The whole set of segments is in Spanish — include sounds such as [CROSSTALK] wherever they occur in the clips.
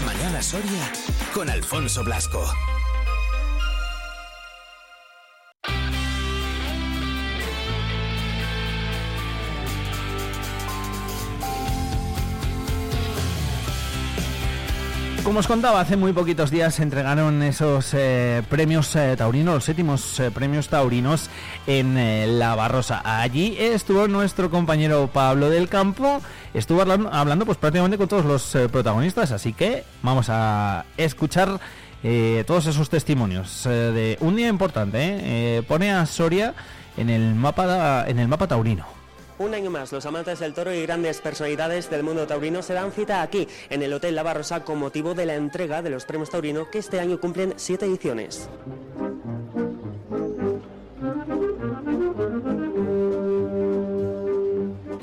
mañana Soria con Alfonso Blasco. Como os contaba, hace muy poquitos días se entregaron esos eh, premios eh, taurinos, los séptimos eh, premios taurinos en La Barrosa. Allí estuvo nuestro compañero Pablo del Campo, estuvo hablando, pues prácticamente con todos los protagonistas, así que vamos a escuchar todos esos testimonios de un día importante. pone a Soria en el mapa en el mapa taurino. Un año más, los amantes del toro y grandes personalidades del mundo taurino se dan cita aquí, en el Hotel La Barrosa, con motivo de la entrega de los premios taurino que este año cumplen siete ediciones.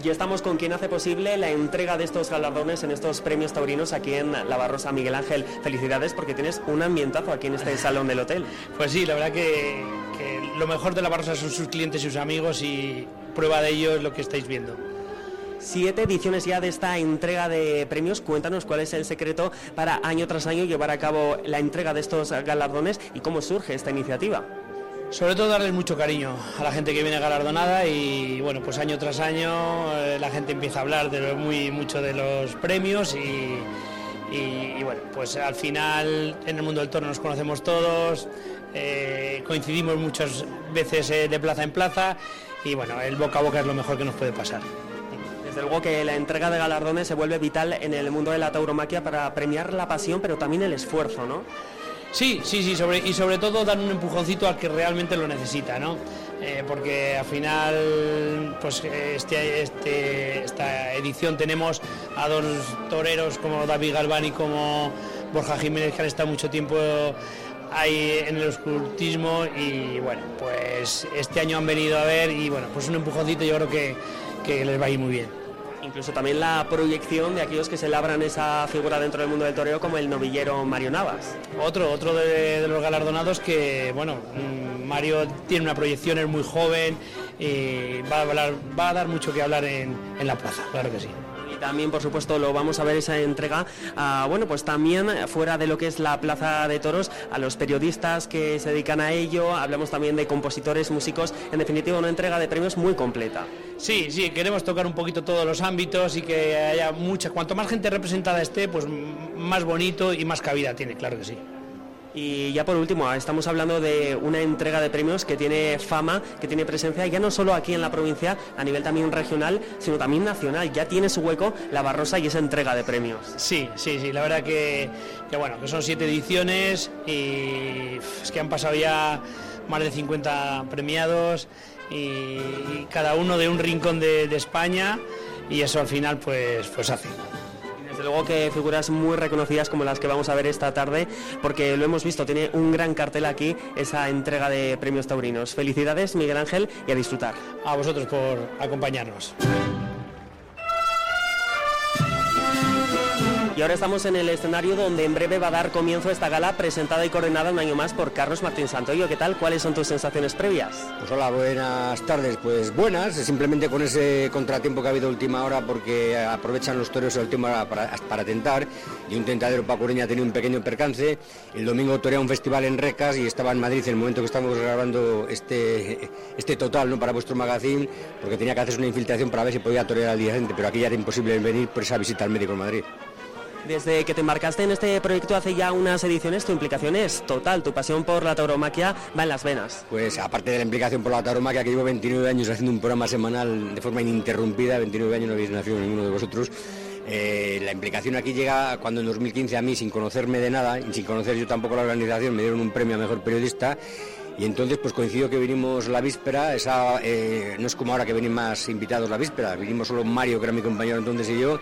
Y estamos con quien hace posible la entrega de estos galardones en estos premios taurinos aquí en La Barrosa. Miguel Ángel, felicidades porque tienes un ambientazo aquí en este [LAUGHS] salón del hotel. Pues sí, la verdad que, que lo mejor de La Barrosa son sus clientes y sus amigos y prueba de ello es lo que estáis viendo. Siete ediciones ya de esta entrega de premios. Cuéntanos cuál es el secreto para año tras año llevar a cabo la entrega de estos galardones y cómo surge esta iniciativa. Sobre todo darles mucho cariño a la gente que viene galardonada y bueno, pues año tras año eh, la gente empieza a hablar de lo, muy mucho de los premios y, bueno, pues al final en el mundo del toro nos conocemos todos, eh, coincidimos muchas veces eh, de plaza en plaza y bueno, el boca a boca es lo mejor que nos puede pasar. Desde luego que la entrega de galardones se vuelve vital en el mundo de la tauromaquia para premiar la pasión, pero también el esfuerzo, ¿no? Sí, sí, sí, sobre, y sobre todo dar un empujoncito al que realmente lo necesita, ¿no? Eh, porque al final, pues este, este, esta edición tenemos a dos toreros como David Galván y como Borja Jiménez que han estado mucho tiempo ahí en el ocultismo y bueno, pues este año han venido a ver y bueno, pues un empujoncito yo creo que, que les va a ir muy bien. Incluso también la proyección de aquellos que se labran esa figura dentro del mundo del toreo como el novillero Mario Navas. Otro, otro de, los galardonados que, bueno, mm, Mario tiene una proyección, es muy joven y va a, va a dar mucho que hablar en, en la plaza, claro que sí también por supuesto lo vamos a ver esa entrega bueno pues también fuera de lo que es la plaza de toros a los periodistas que se dedican a ello hablamos también de compositores músicos en definitiva una entrega de premios muy completa. Sí sí queremos tocar un poquito todos los ámbitos y que haya mucha cuanto más gente representada esté pues más bonito y más cabida tiene claro que sí y ya por último, estamos hablando de una entrega de premios que tiene fama, que tiene presencia ya no solo aquí en la provincia, a nivel también regional, sino también nacional. Ya tiene su hueco la Barrosa y esa entrega de premios. Sí, sí, sí, la verdad que, bueno, que son siete ediciones y es que han pasado ya más de 50 premiados y, cada uno de un rincón de, de España y eso al final pues, pues hace. Desde luego que figuras muy reconocidas como las que vamos a ver esta tarde, porque lo hemos visto, tiene un gran cartel aquí, esa entrega de premios taurinos. Felicidades, Miguel Ángel, y a disfrutar. A vosotros por acompañarnos. Y ahora estamos en el escenario donde en breve va a dar comienzo esta gala presentada y coordinada un año más por Carlos Martín Santoyo. ¿Qué tal? ¿Cuáles son tus sensaciones previas? Pues hola, buenas tardes. Pues buenas, simplemente con ese contratiempo que ha habido última hora porque aprovechan los toreros el última hora para, para tentar y un tentadero Pacureña ha tenido un pequeño percance. El domingo torea un festival en Recas y estaba en Madrid en el momento que estamos grabando este, este total ¿no? para vuestro magazine porque tenía que hacer una infiltración para ver si podía torear al día siguiente, pero aquí ya era imposible venir por esa visita al médico en Madrid. Desde que te embarcaste en este proyecto hace ya unas ediciones, tu implicación es total, tu pasión por la tauromaquia va en las venas. Pues aparte de la implicación por la tauromaquia, que llevo 29 años haciendo un programa semanal de forma ininterrumpida, 29 años no habéis nacido ninguno de vosotros, eh, la implicación aquí llega cuando en 2015 a mí, sin conocerme de nada y sin conocer yo tampoco la organización, me dieron un premio a Mejor Periodista y entonces pues coincidió que vinimos la víspera, esa, eh, no es como ahora que vienen más invitados la víspera, vinimos solo Mario, que era mi compañero entonces, y yo,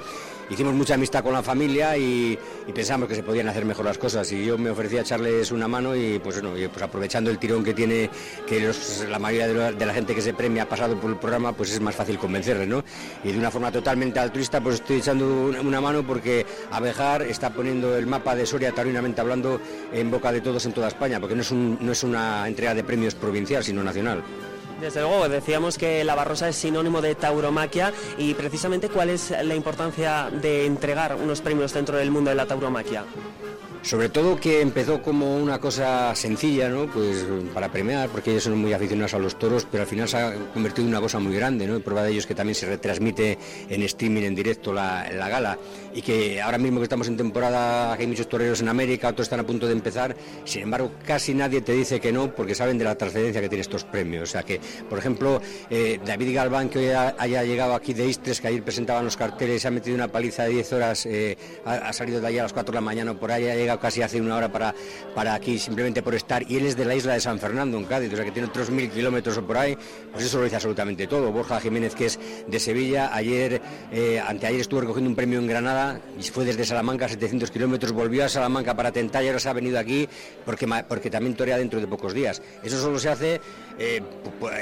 hicimos mucha amistad con la familia y, pensamos que se podían hacer mejor las cosas y yo me ofrecí a echarles una mano y pues bueno, pues aprovechando el tirón que tiene que la mayoría de la, gente que se premia ha pasado por el programa, pues es más fácil convencerles, ¿no? Y de una forma totalmente altruista pues estoy echando una, mano porque Abejar está poniendo el mapa de Soria tarinamente hablando en boca de todos en toda España, porque no es, no es una entrega de premios provincial, sino nacional. Desde luego, decíamos que la Barrosa es sinónimo de tauromaquia y precisamente cuál es la importancia de entregar unos premios dentro del mundo de la tauromaquia. Sobre todo que empezó como una cosa sencilla, ¿no? Pues para premiar, porque ellos son muy aficionados a los toros, pero al final se ha convertido en una cosa muy grande, ¿no? Y prueba de ello es que también se retransmite en streaming, en directo, la, la gala. Y que ahora mismo que estamos en temporada, hay muchos toreros en América, otros están a punto de empezar, sin embargo, casi nadie te dice que no, porque saben de la trascendencia que tiene estos premios. O sea que, por ejemplo, eh, David Galván, que hoy haya llegado aquí de Istres, que ayer presentaban los carteles, se ha metido una paliza de 10 horas, eh, ha, ha, salido de allí a las 4 de la mañana por ahí, ha llegado casi hace una hora para, para aquí simplemente por estar y él es de la isla de San Fernando en Cádiz, o sea que tiene otros mil kilómetros o por ahí, pues eso lo dice absolutamente todo. Borja Jiménez que es de Sevilla, ayer, eh, anteayer estuvo recogiendo un premio en Granada y fue desde Salamanca 700 kilómetros, volvió a Salamanca para tentar y ahora se ha venido aquí porque, porque también torea dentro de pocos días. Eso solo se hace, eh,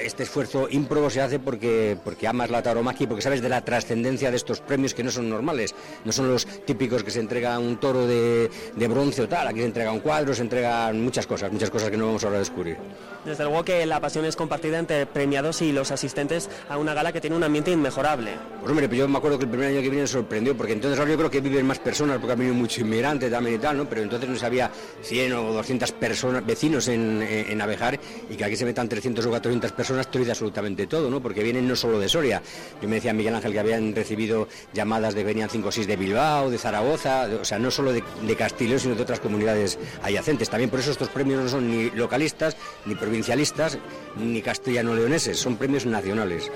este esfuerzo ímprobo se hace porque, porque amas la tauromaquia y porque sabes de la trascendencia de estos premios que no son normales, no son los típicos que se entrega un toro de, de bronce o tal Aquí se entregan cuadros, se entregan muchas cosas, muchas cosas que no vamos ahora a descubrir. Desde luego que la pasión es compartida entre premiados y los asistentes a una gala que tiene un ambiente inmejorable. Pues hombre, pues yo me acuerdo que el primer año que vine me sorprendió, porque entonces ahora yo creo que viven más personas, porque ha venido mucho inmigrante también y tal, ¿no? Pero entonces no sabía 100 o 200 personas, vecinos en, en, en Abejar, y que aquí se metan 300 o 400 personas, dice absolutamente todo, ¿no? Porque vienen no solo de Soria. Yo me decía Miguel Ángel que habían recibido llamadas de venían 5 o 6 de Bilbao, de Zaragoza, o sea, no solo de, de Castillo, sino de otras comunidades adyacentes. También por eso estos premios no son ni localistas, ni provincialistas, ni castellano-leoneses, son premios nacionales.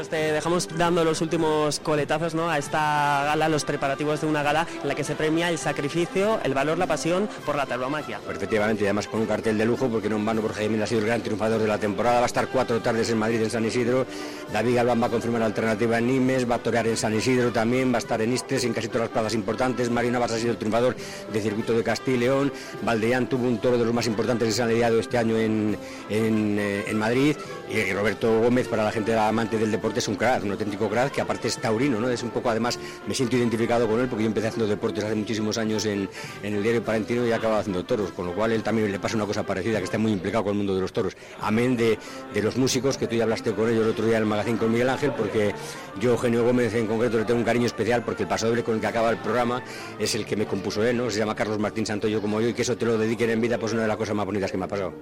Pues te dejamos dando los últimos coletazos ¿no? a esta gala, los preparativos de una gala en la que se premia el sacrificio, el valor, la pasión por la tauromaquia. Efectivamente, y además con un cartel de lujo, porque no en vano Borja Jiménez ha sido el gran triunfador de la temporada, va a estar cuatro tardes en Madrid, en San Isidro, David Galván va a confirmar alternativa en Nimes, va a torear en San Isidro también, va a estar en Istres, en casi todas las plazas importantes, Marina Navas ha sido el triunfador del circuito de Castilla y León, Valdeán tuvo un toro de los más importantes que se han lidiado este año en, en, eh, en Madrid, y Roberto Gómez, para la gente amante del deporte, es un crack, un auténtico crack, que aparte es taurino, ¿no? Es un poco, además, me siento identificado con él porque yo empecé haciendo deportes hace muchísimos años en, en el diario Parentino y acababa haciendo toros, con lo cual él también le pasa una cosa parecida, que está muy implicado con el mundo de los toros. Amén de, de los músicos, que tú ya hablaste con ellos el otro día en el magazine con Miguel Ángel, porque yo, Eugenio Gómez en concreto, le tengo un cariño especial porque el pasodoble con el que acaba el programa es el que me compuso él, ¿no? Se llama Carlos Martín Santoyo como yo y que eso te lo dediquen en vida, pues una de las cosas más bonitas que me ha pasado.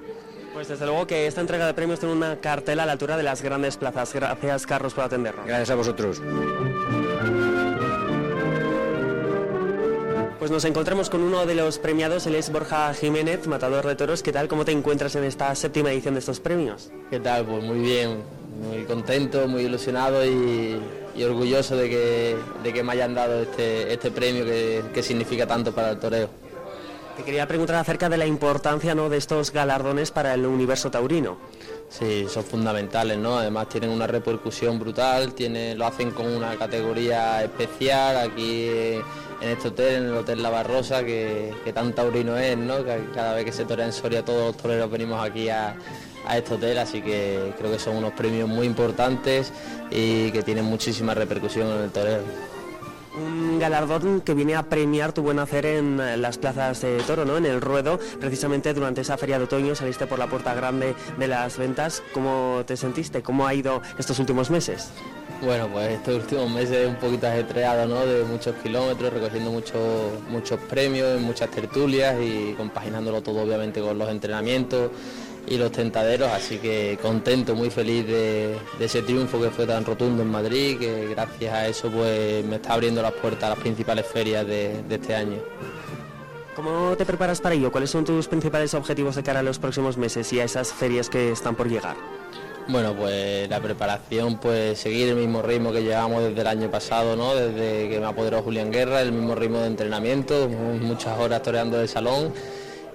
Pues desde luego que esta entrega de premios tiene una cartela a la altura de las grandes plazas. Gracias, Carlos, por atendernos. Gracias a vosotros. Pues nos encontramos con uno de los premiados, él es Borja Jiménez, matador de toros. ¿Qué tal? ¿Cómo te encuentras en esta séptima edición de estos premios? ¿Qué tal? Pues muy bien, muy contento, muy ilusionado y, y orgulloso de que, de que, me hayan dado este, este premio que, que significa tanto para el toreo. Te quería preguntar acerca de la importancia ¿no? de estos galardones para el universo taurino. Sí, son fundamentales, ¿no? Además tienen una repercusión brutal, tiene, lo hacen con una categoría especial aquí en este hotel, en el Hotel La Barrosa, que, que tan taurino es, ¿no? Que cada vez que se torea en Soria todos los toreros venimos aquí a, a este hotel, así que creo que son unos premios muy importantes y que tienen muchísima repercusión en el toreo un galardón que viene a premiar tu buen hacer en las plazas de toro, ¿no? En el ruedo, precisamente durante esa feria de otoño saliste por la puerta grande de las ventas. ¿Cómo te sentiste? ¿Cómo ha ido estos últimos meses? Bueno, pues estos últimos meses un poquito ajetreado, ¿no? De muchos kilómetros, recogiendo muchos muchos premios, muchas tertulias y compaginándolo todo obviamente con los entrenamientos y los tentaderos, así que contento, muy feliz de, de, ese triunfo que fue tan rotundo en Madrid, que gracias a eso pues me está abriendo las puertas a las principales ferias de, de este año. ¿Cómo te preparas para ello? ¿Cuáles son tus principales objetivos de cara a los próximos meses y a esas ferias que están por llegar? Bueno, pues la preparación, pues seguir el mismo ritmo que llevamos desde el año pasado, ¿no? Desde que me apoderó Julián Guerra, el mismo ritmo de entrenamiento, muchas horas toreando de salón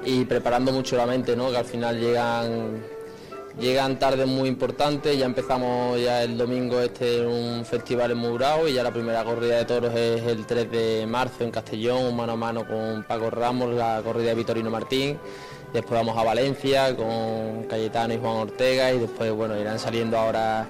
y preparando mucho la mente, ¿no? que al final llegan, llegan tardes muy importantes, ya empezamos ya el domingo este un festival en Murao y ya la primera corrida de toros es el 3 de marzo en Castellón, mano a mano con Paco Ramos, la corrida de Vitorino Martín, después vamos a Valencia con Cayetano y Juan Ortega y después bueno irán saliendo ahora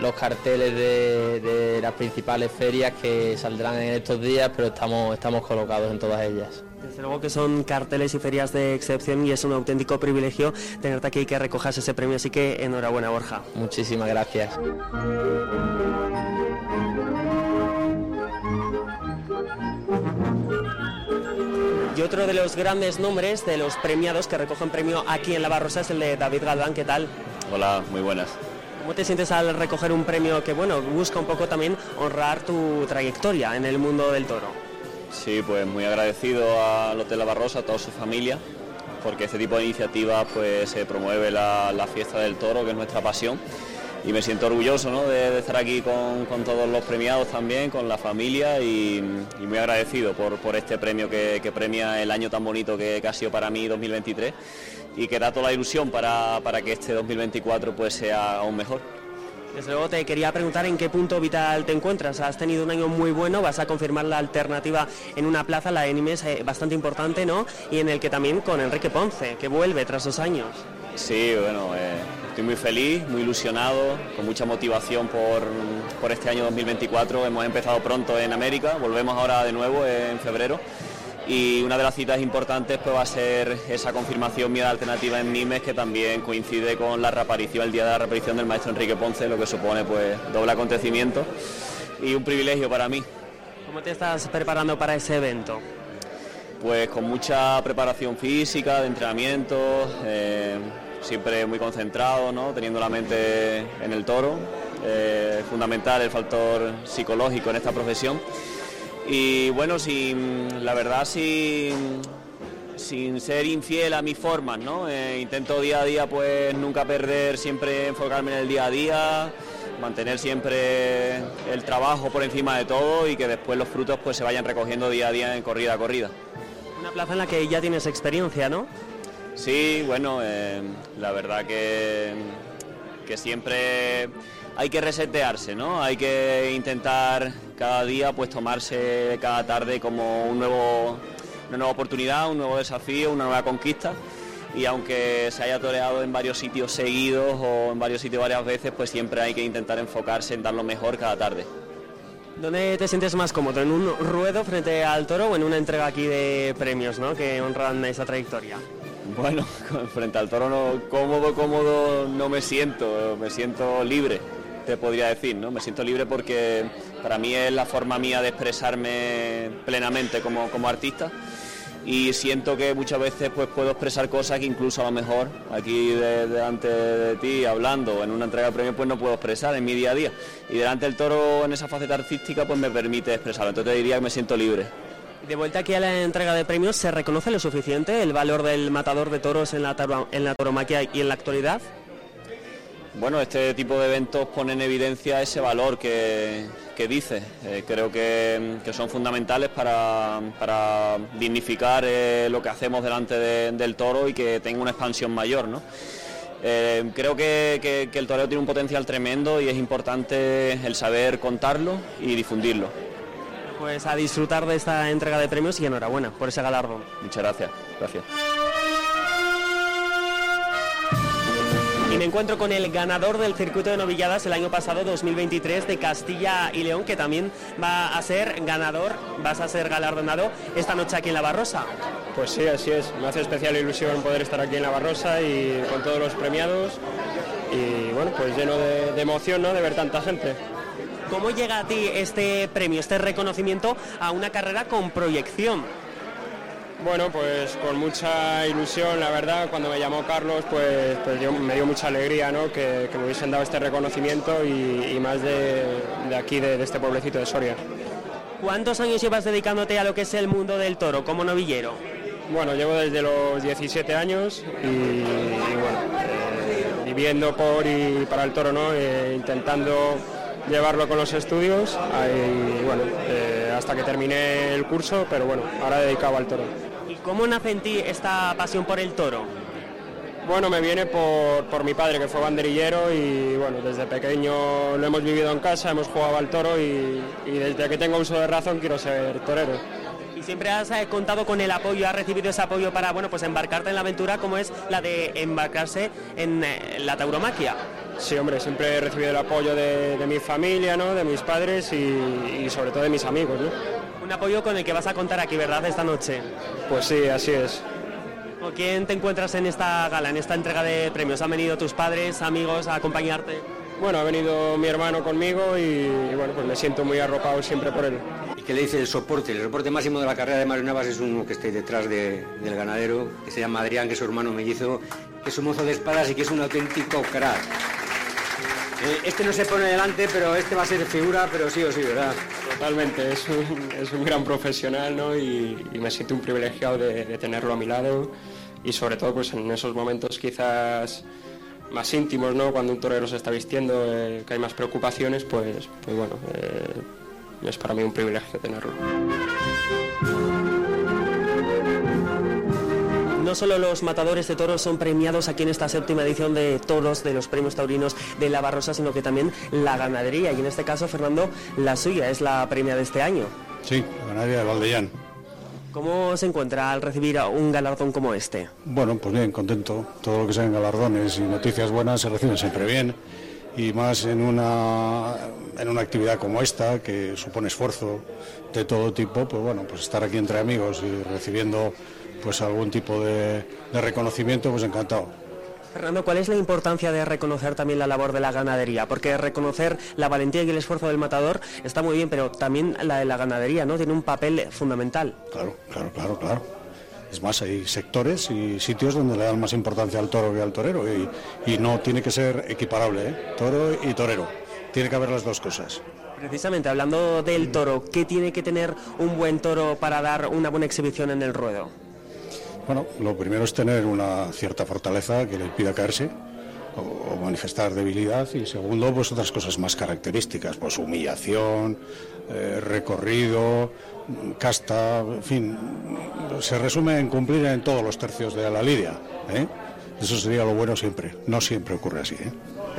los carteles de, las principales ferias que saldrán en estos días, pero estamos, estamos colocados en todas ellas. Desde luego que son carteles y ferias de excepción y es un auténtico privilegio tenerte aquí y que recojas ese premio, así que enhorabuena Borja. Muchísimas gracias. Y otro de los grandes nombres de los premiados que recogen premio aquí en La Barrosa es el de David Galván. ¿Qué tal? Hola, muy buenas. ¿Cómo te sientes al recoger un premio que, bueno, busca un poco también honrar tu trayectoria en el mundo del toro? Sí, pues muy agradecido al Hotel La Barrosa, a toda su familia, porque este tipo de iniciativas pues se promueve la, la fiesta del toro, que es nuestra pasión y me siento orgulloso de, estar aquí con, todos los premiados también, con la familia y, muy agradecido por, este premio que, premia el año tan bonito que, ha sido para mí 2023 y que da toda la ilusión para, que este 2024 pues sea aún mejor. Desde luego te quería preguntar en qué punto vital te encuentras. Has tenido un año muy bueno, vas a confirmar la alternativa en una plaza, la Enimes, eh, bastante importante, ¿no? Y en el que también con Enrique Ponce, que vuelve tras dos años. Sí, bueno, eh, estoy muy feliz, muy ilusionado, con mucha motivación por, este año 2024. Hemos empezado pronto en América, volvemos ahora de nuevo en febrero. Y una de las citas importantes pues, va a ser esa confirmación mía de alternativa en Nimes, que también coincide con la reaparición, el día de la reaparición del maestro Enrique Ponce, lo que supone pues doble acontecimiento y un privilegio para mí. ¿Cómo te estás preparando para ese evento? Pues con mucha preparación física, de entrenamiento, eh, siempre muy concentrado, ¿no? teniendo la mente en el toro. Eh, fundamental el factor psicológico en esta profesión. Y bueno, sin, la verdad, sin, sin ser infiel a mis formas, ¿no? Eh, intento día a día pues nunca perder, siempre enfocarme en el día a día, mantener siempre el trabajo por encima de todo y que después los frutos pues se vayan recogiendo día a día en corrida a corrida. Una plaza en la que ya tienes experiencia, ¿no? Sí, bueno, eh, la verdad que, que siempre hay que resetearse, ¿no? Hay que intentar cada día pues tomarse cada tarde como un nuevo, una nueva oportunidad, un nuevo desafío, una nueva conquista. Y aunque se haya toreado en varios sitios seguidos o en varios sitios varias veces, pues siempre hay que intentar enfocarse en dar lo mejor cada tarde. ¿Dónde te sientes más cómodo? ¿En un ruedo frente al toro o en una entrega aquí de premios ¿no? que honran esa trayectoria? Bueno, [LAUGHS] frente al toro no, cómodo, cómodo no me siento, me siento libre, te podría decir, ¿no? Me siento libre porque para mí es la forma mía de expresarme plenamente como, como artista y siento que muchas veces pues puedo expresar cosas que incluso a lo mejor aquí delante de, ti hablando en una entrega de premios pues no puedo expresar en mi día a día. Y delante del toro en esa faceta artística pues me permite expresarlo. Entonces te diría que me siento libre de vuelta aquí a la entrega de premios se reconoce lo suficiente el valor del matador de toros en la, tauromaquia y en la actualidad bueno, este tipo de eventos pone en evidencia ese valor que, dice. Eh, creo que, son fundamentales para, dignificar eh, lo que hacemos delante del toro y que tenga una expansión mayor. Eh, creo que, el toreo tiene un potencial tremendo y es importante el saber contarlo y difundirlo. Pues a disfrutar de esta entrega de premios y enhorabuena por ese galardón. Muchas gracias. Gracias. Y me encuentro con el ganador del circuito de novilladas el año pasado, 2023, de Castilla y León, que también va a ser ganador, vas a ser galardonado esta noche aquí en La Barrosa. Pues sí, así es. Me hace especial ilusión poder estar aquí en La Barrosa y con todos los premiados. Y bueno, pues lleno de, de emoción ¿no? de ver tanta gente. ¿Cómo llega a ti este premio, este reconocimiento a una carrera con proyección? Bueno, pues con mucha ilusión, la verdad, cuando me llamó Carlos, pues, pues me dio mucha alegría ¿no? que, me hubiesen dado este reconocimiento y, más de, aquí, de, este pueblecito de Soria. ¿Cuántos años llevas dedicándote a lo que es el mundo del toro como novillero? Bueno, llevo desde los 17 años y, bueno, eh, viviendo por y para el toro, ¿no? Eh, intentando llevarlo con los estudios y, bueno, eh, hasta que terminé el curso, pero bueno, ahora dedicado al toro. ¿Cómo nace en ti esta pasión por el toro? Bueno, me viene por, mi padre que fue banderillero y bueno, desde pequeño lo hemos vivido en casa, hemos jugado al toro y, desde que tengo uso de razón quiero ser torero. Y siempre has eh, contado con el apoyo, has recibido ese apoyo para bueno, pues embarcarte en la aventura como es la de embarcarse en eh, la tauromaquia. Sí, hombre, siempre he recibido el apoyo de, mi familia, ¿no? de mis padres y, sobre todo de mis amigos. Un apoyo con el que vas a contar aquí, ¿verdad?, esta noche. Pues sí, así es. ¿Con quién te encuentras en esta gala, en esta entrega de premios? ¿Han venido tus padres, amigos a acompañarte? Bueno, ha venido mi hermano conmigo y, bueno, pues me siento muy arropado siempre por él. ¿Y qué le dice el soporte? El soporte máximo de la carrera de Mario Navas es uno que está detrás del ganadero, que se llama Adrián, que es su hermano mellizo, que es un mozo de espadas y que es un auténtico crack. Eh, este no se pone delante, pero este va a ser figura, pero sí o sí, ¿verdad? Totalmente, es un, es un gran profesional ¿no? y, me siento un privilegiado de, tenerlo a mi lado y sobre todo pues en esos momentos quizás más íntimos, ¿no? cuando un torero se está vistiendo, eh, que hay más preocupaciones, pues, pues bueno, eh, es para mí un privilegio tenerlo. No solo los matadores de toros son premiados aquí en esta séptima edición de toros de los premios taurinos de La Barrosa, sino que también la ganadería. Y en este caso, Fernando, la suya es la premia de este año. Sí, la ganadería de Valdellán. ¿Cómo se encuentra al recibir un galardón como este? Bueno, pues bien, contento. Todo lo que sean galardones y noticias buenas se reciben siempre bien. Y más en una, en una actividad como esta, que supone esfuerzo de todo tipo, pues bueno, pues estar aquí entre amigos y recibiendo pues algún tipo de, reconocimiento, pues encantado. Fernando, ¿cuál es la importancia de reconocer también la labor de la ganadería? Porque reconocer la valentía y el esfuerzo del matador está muy bien, pero también la de la ganadería, ¿no? Tiene un papel fundamental. Claro, claro, claro, claro. Es más, hay sectores y sitios donde le dan más importancia al toro que al torero y, y no tiene que ser equiparable, ¿eh? Toro y torero. Tiene que haber las dos cosas. Precisamente, hablando del toro, ¿qué tiene que tener un buen toro para dar una buena exhibición en el ruedo? Bueno, lo primero es tener una cierta fortaleza que le impida caerse o, manifestar debilidad y segundo, pues otras cosas más características, pues humillación, eh, recorrido, casta, en fin, se resume en cumplir en todos los tercios de la lidia. ¿eh? Eso sería lo bueno siempre, no siempre ocurre así. ¿eh?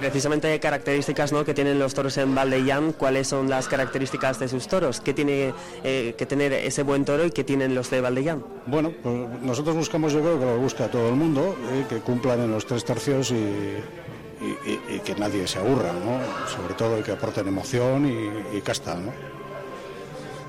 Precisamente características ¿no? que tienen los toros en Valdellán, ¿cuáles son las características de sus toros? ¿Qué tiene eh, que tener ese buen toro y qué tienen los de Valdellán? Bueno, pues nosotros buscamos, yo creo que lo busca todo el mundo, eh, que cumplan en los tres tercios y, que nadie se aburra, ¿no? sobre todo que aporten emoción y, casta. ¿no?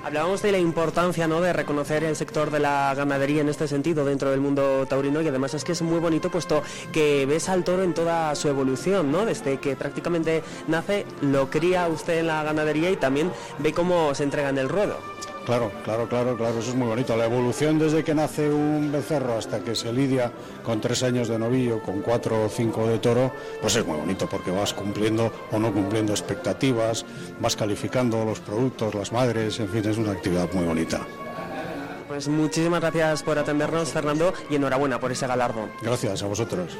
Hablábamos de la importancia ¿no? de reconocer el sector de la ganadería en este sentido dentro del mundo taurino y además es que es muy bonito puesto que ves al toro en toda su evolución, ¿no? desde que prácticamente nace, lo cría usted en la ganadería y también ve cómo se entrega en el ruedo. Claro, claro, claro, claro, eso es muy bonito. La evolución desde que nace un becerro hasta que se lidia con tres años de novillo, con cuatro o cinco de toro, pues es muy bonito porque vas cumpliendo o no cumpliendo expectativas, vas calificando los productos, las madres, en fin, es una actividad muy bonita. Pues muchísimas gracias por atendernos, Fernando, y enhorabuena por ese galardón. Gracias a vosotros.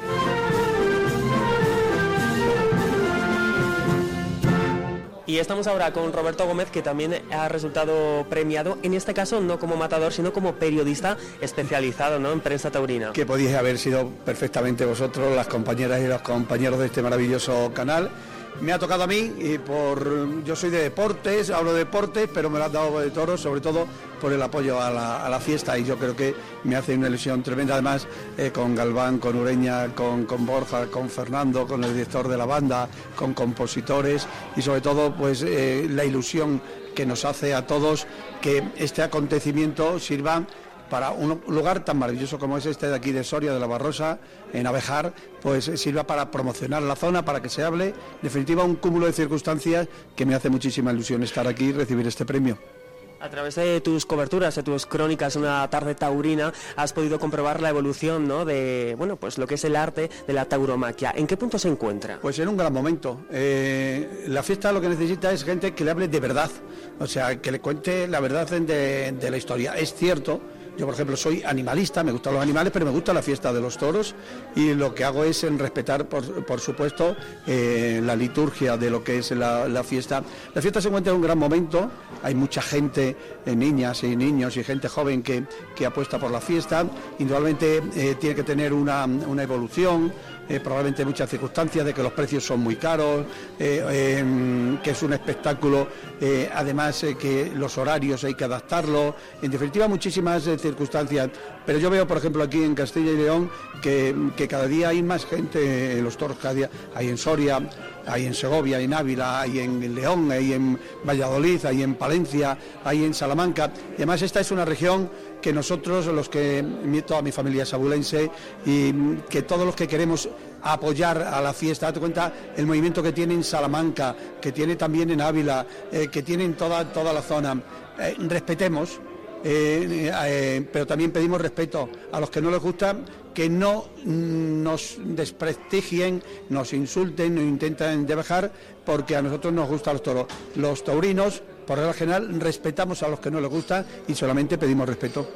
Y estamos ahora con Roberto Gómez, que también ha resultado premiado, en este caso no como matador, sino como periodista especializado en prensa taurina. Que podíais haber sido perfectamente vosotros, las compañeras y los compañeros de este maravilloso canal me ha tocado a mí y por yo soy de deportes, hablo de deportes, pero me lo han dado de toros, sobre todo por el apoyo a la, fiesta y yo creo que me hace una ilusión tremenda. Además eh, con Galván, con Ureña, con, Borja, con Fernando, con el director de la banda, con compositores y sobre todo pues eh, la ilusión que nos hace a todos que este acontecimiento sirva para un lugar tan maravilloso como es este de aquí de Soria, de la Barrosa, en Abejar, pues sirva para promocionar la zona, para que se hable. En definitiva, un cúmulo de circunstancias que me hace muchísima ilusión estar aquí y recibir este premio. A través de tus coberturas, de tus crónicas, una tarde taurina, has podido comprobar la evolución ¿no? de bueno, pues lo que es el arte de la tauromaquia. ¿En qué punto se encuentra? Pues en un gran momento. Eh, la fiesta lo que necesita es gente que le hable de verdad, o sea, que le cuente la verdad de la historia. Es cierto yo, por ejemplo, soy animalista, me gustan los animales, pero me gusta la fiesta de los toros y lo que hago es en respetar, por, supuesto, eh, la liturgia de lo que es la, fiesta. La fiesta se encuentra en un gran momento, hay mucha gente, eh, niñas y niños y gente joven que, apuesta por la fiesta. Indudablemente eh, tiene que tener una, una evolución, eh, probablemente muchas circunstancias de que los precios son muy caros, eh, em, que es un espectáculo, eh, además que los horarios hay que adaptarlo, en definitiva muchísimas circunstancias. Pero yo veo, por ejemplo, aquí en Castilla y León que, que cada día hay más gente en los toros, cada día hay en Soria, hay en Segovia, hay en Ávila, hay en León, hay en Valladolid, hay en Palencia, hay en Salamanca. Y además esta es una región que nosotros, los que toda mi familia es abulense y que todos los que queremos apoyar a la fiesta, date cuenta el movimiento que tiene en Salamanca, que tiene también en Ávila, eh, que tiene en toda, toda la zona. Eh, respetemos, eh, pero también pedimos respeto a los que no les gusta que no nos desprestigien, nos insulten, nos intenten debajar, porque a nosotros nos gustan los toros. Los taurinos, por regla general, respetamos a los que no les gusta y solamente pedimos respeto.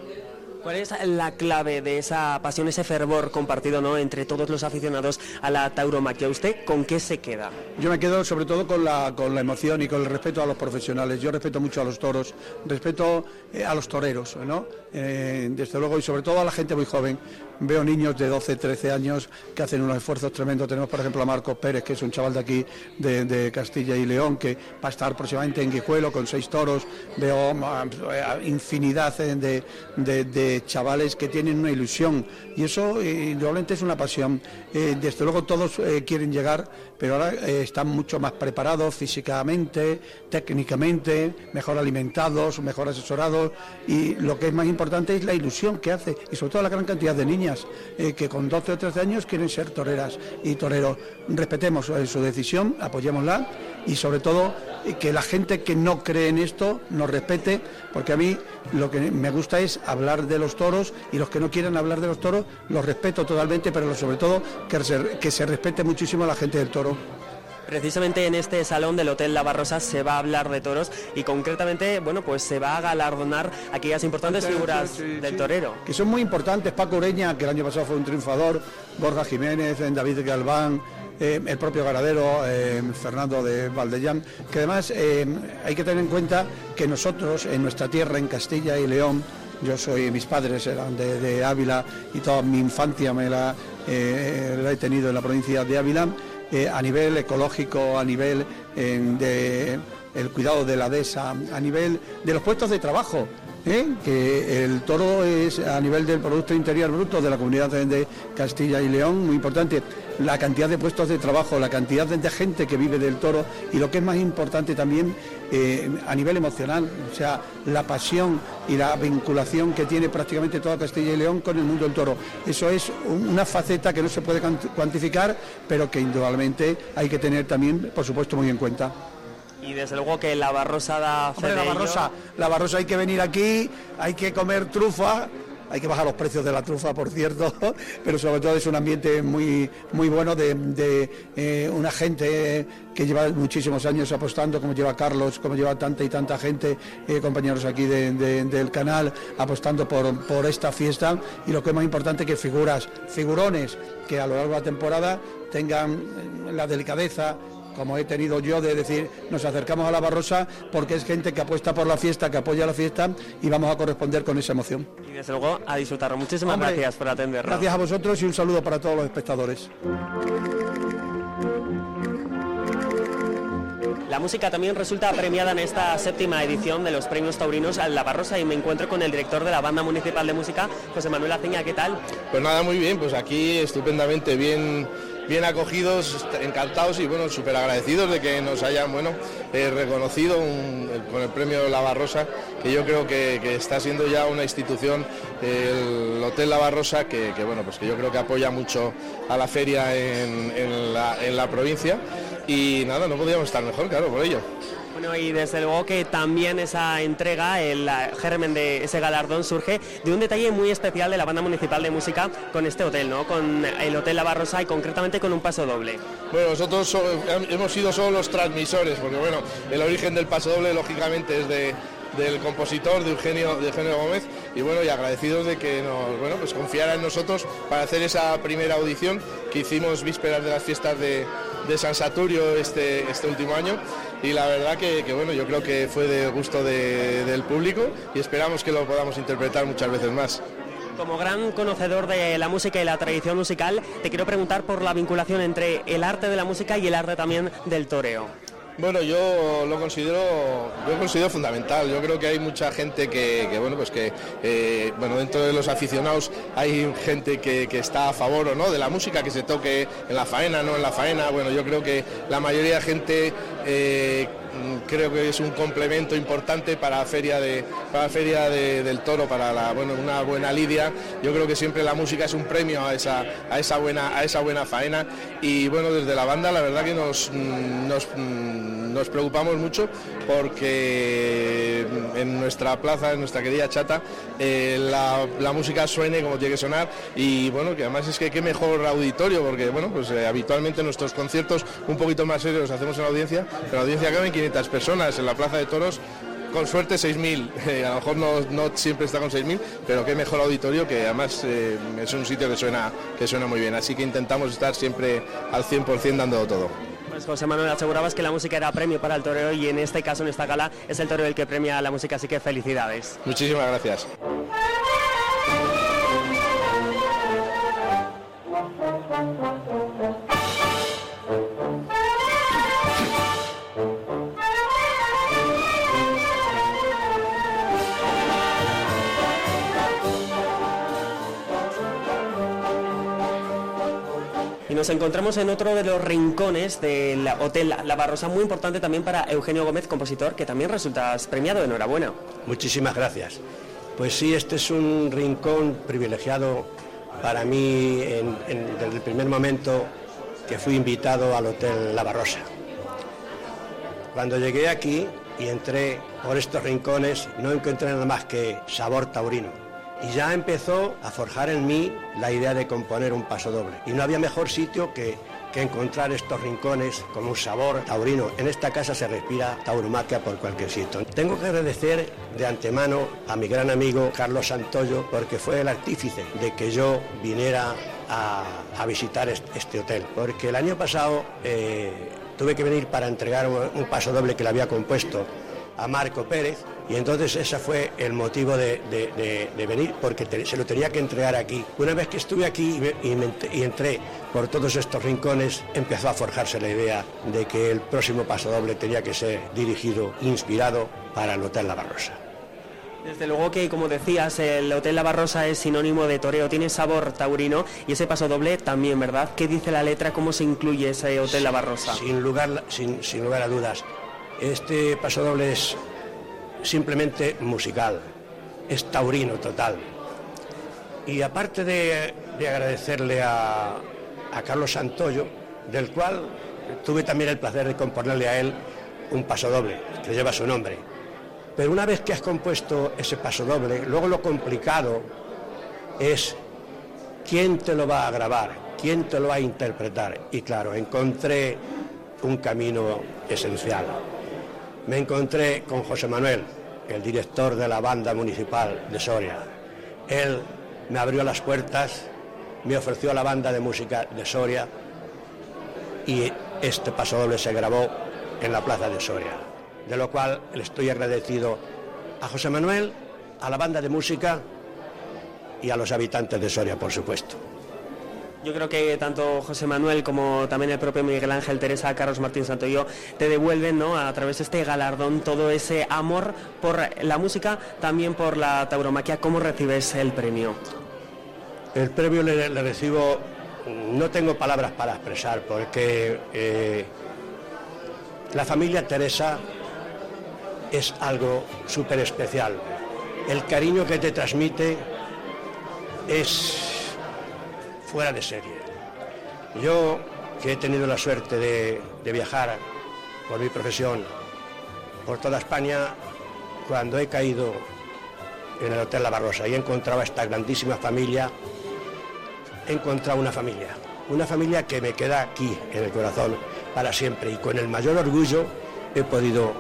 ¿Cuál es la clave de esa pasión, ese fervor compartido ¿no? entre todos los aficionados a la tauromaquia? ¿Usted con qué se queda? Yo me quedo sobre todo con la, con la emoción y con el respeto a los profesionales. Yo respeto mucho a los toros, respeto eh, a los toreros, ¿no? Eh, desde luego, y sobre todo a la gente muy joven veo niños de 12, 13 años que hacen unos esfuerzos tremendos. Tenemos, por ejemplo, a Marcos Pérez, que es un chaval de aquí, de, Castilla y León, que va a estar próximamente en Guijuelo con seis toros. Veo eh, infinidad de, de, chavales que tienen una ilusión y eso eh, indudablemente es una pasión. Eh, desde luego todos quieren llegar, pero ahora están mucho más preparados físicamente, técnicamente, mejor alimentados, mejor asesorados y lo que es más importante es la ilusión que hace y sobre todo la gran cantidad de niños eh, que con 12 o 13 años quieren ser toreras y toreros. Respetemos eh, su decisión, apoyémosla y sobre todo eh, que la gente que no cree en esto nos respete, porque a mí lo que me gusta es hablar de los toros y los que no quieran hablar de los toros los respeto totalmente, pero sobre todo que que se respete muchísimo a la gente del toro. Precisamente en este salón del Hotel La Barrosa se va a hablar de toros y concretamente, bueno, pues se va a galardonar aquellas importantes figuras del torero. Que son muy importantes, Paco Ureña, que el año pasado fue un triunfador, Borja Jiménez, David Galván, eh, el propio ganadero eh, Fernando de Valdellán, que además eh, hay que tener en cuenta que nosotros en nuestra tierra, en Castilla y León, yo soy, mis padres eran de, Ávila y toda mi infancia me la, la, he tenido en la provincia de Ávila, a nivel ecológico, a nivel de el cuidado de la dehesa, a nivel de los puestos de trabajo. ¿Eh? que el toro es a nivel del Producto Interior Bruto de la comunidad de Castilla y León muy importante. La cantidad de puestos de trabajo, la cantidad de gente que vive del toro y lo que es más importante también eh, a nivel emocional, o sea, la pasión y la vinculación que tiene prácticamente toda Castilla y León con el mundo del toro. Eso es una faceta que no se puede cuantificar, pero que indudablemente hay que tener también, por supuesto, muy en cuenta y desde luego que la Barrosa da fe la Barrosa, la Barrosa hay que venir aquí, hay que comer trufa, hay que bajar los precios de la trufa, por cierto, [LAUGHS] pero sobre todo es un ambiente muy, muy bueno de, eh, una gente que lleva muchísimos años apostando, como lleva Carlos, como lleva tanta y tanta gente, eh, compañeros aquí del canal, apostando por, por esta fiesta. Y lo que es más importante que figuras, figurones que a lo largo de la temporada tengan la delicadeza, como he tenido yo de decir, nos acercamos a la Barrosa porque es gente que apuesta por la fiesta, que apoya la fiesta y vamos a corresponder con esa emoción. Y desde luego a disfrutar. Muchísimas gracias por atendernos. Gracias a vosotros y un saludo para todos los espectadores. La música también resulta premiada en esta séptima edición de los premios taurinos a La Barrosa y me encuentro con el director de la Banda Municipal de Música, José Manuel Aceña. ¿Qué tal? Pues nada, muy bien, pues aquí estupendamente bien bien acogidos, encantados y bueno, súper agradecidos de que nos hayan bueno, eh, reconocido con el premio La Barrosa, que yo creo que, está siendo ya una institución, el Hotel La Barrosa, que, bueno, pues que yo creo que apoya mucho a la feria en, la, en la provincia y nada, no podíamos estar mejor, claro, por ello. Bueno, y desde luego que también esa entrega, el germen de ese galardón surge de un detalle muy especial de la banda municipal de música con este hotel, ¿no? Con el Hotel La Barrosa y concretamente con un paso doble. Bueno, nosotros hemos sido solo los transmisores, porque bueno, el origen del paso doble lógicamente es de, del compositor de Eugenio, de Eugenio Gómez y bueno y agradecidos de que nos bueno pues confiara en nosotros para hacer esa primera audición que hicimos vísperas de las fiestas de, de San Saturio este, este último año y la verdad que, bueno, yo creo que fue de gusto del público y esperamos que lo podamos interpretar muchas veces más. Como gran conocedor de la música y la tradición musical, te quiero preguntar por la vinculación entre el arte de la música y el arte también del toreo. Bueno, yo lo considero, yo considero fundamental. Yo creo que hay mucha gente que, bueno, pues que, eh, bueno, dentro de los aficionados hay gente que, está a favor o no de la música que se toque en la faena, no en la faena. Bueno, yo creo que la mayoría de gente eh, creo que es un complemento importante para la feria de la feria del toro para la, bueno, una buena lidia. Yo creo que siempre la música es un premio a esa a esa buena a esa buena faena. Y bueno desde la banda la verdad que nos, nos nos preocupamos mucho porque en nuestra plaza, en nuestra querida chata, eh, la, música suene como tiene que sonar. Y bueno, que además es que qué mejor auditorio, porque bueno, pues eh, habitualmente nuestros conciertos un poquito más serios los hacemos en la audiencia, pero la audiencia caben 500 personas en la plaza de toros con suerte 6.000, [LAUGHS] eh, a lo mejor no, siempre está con 6.000, pero qué mejor auditorio que además es un sitio que suena, que suena muy bien, así que intentamos estar siempre al 100% dando todo. Pues José Manuel, asegurabas que la música era premio para el toreo y en este caso, en esta gala, es el toreo el que premia la música, así que felicidades. Muchísimas gracias. Nos encontramos en otro de los rincones del Hotel La Barrosa, muy importante también para Eugenio Gómez, compositor, que también resultas premiado. Enhorabuena. Muchísimas gracias. Pues sí, este es un rincón privilegiado para mí desde el primer momento que fui invitado al Hotel La Barrosa. Cuando llegué aquí y entré por estos rincones, no encontré nada más que sabor taurino y ya empezó a forjar en mí la idea de componer un paso doble. Y no había mejor sitio que, que encontrar estos rincones con un sabor taurino. En esta casa se respira tauromaquia por cualquier sitio. Tengo que agradecer de antemano a mi gran amigo Carlos Santoyo porque fue el artífice de que yo viniera a, visitar este, hotel. Porque el año pasado eh, tuve que venir para entregar un paso doble que le había compuesto a Marco Pérez y entonces ese fue el motivo de, venir, porque se lo tenía que entregar aquí. Una vez que estuve aquí y, entré por todos estos rincones, empezó a forjarse la idea de que el próximo paso doble tenía que ser dirigido, inspirado para el Hotel La Barrosa. Desde luego que, como decías, el Hotel La Barrosa es sinónimo de toreo, tiene sabor taurino y ese paso doble también, ¿verdad? ¿Qué dice la letra? ¿Cómo se incluye ese Hotel La Barrosa? Sin lugar, sin, sin lugar a dudas. Este paso doble es simplemente musical, es taurino total. Y aparte de, agradecerle a, Carlos Santoyo, del cual tuve también el placer de componerle a él un paso doble, que lleva su nombre. Pero una vez que has compuesto ese paso doble, luego lo complicado es quién te lo va a grabar, quién te lo va a interpretar. Y claro, encontré un camino esencial. Me encontré con José Manuel, el director de la banda municipal de Soria. Él me abrió las puertas, me ofreció la banda de música de Soria y este paso doble se grabó en la plaza de Soria, de lo cual le estoy agradecido a José Manuel, a la banda de música y a los habitantes de Soria, por supuesto. Yo creo que tanto José Manuel como también el propio Miguel Ángel, Teresa, Carlos Martín yo te devuelven ¿no? a través de este galardón todo ese amor por la música, también por la tauromaquia. ¿Cómo recibes el premio? El premio le, recibo, no tengo palabras para expresar, porque eh, la familia Teresa es algo súper especial. El cariño que te transmite es fuera de serie. Yo, que he tenido la suerte de, viajar por mi profesión por toda España, cuando he caído en el Hotel La Barrosa y he encontrado a esta grandísima familia, he encontrado una familia, una familia que me queda aquí en el corazón para siempre y con el mayor orgullo he podido,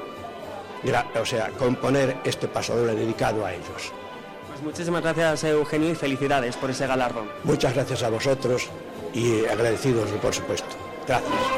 o sea, componer este paso doble dedicado a ellos. Pues muchísimas gracias Eugenio y felicidades por ese galardón. Muchas gracias a vosotros y agradecidos por supuesto. Gracias.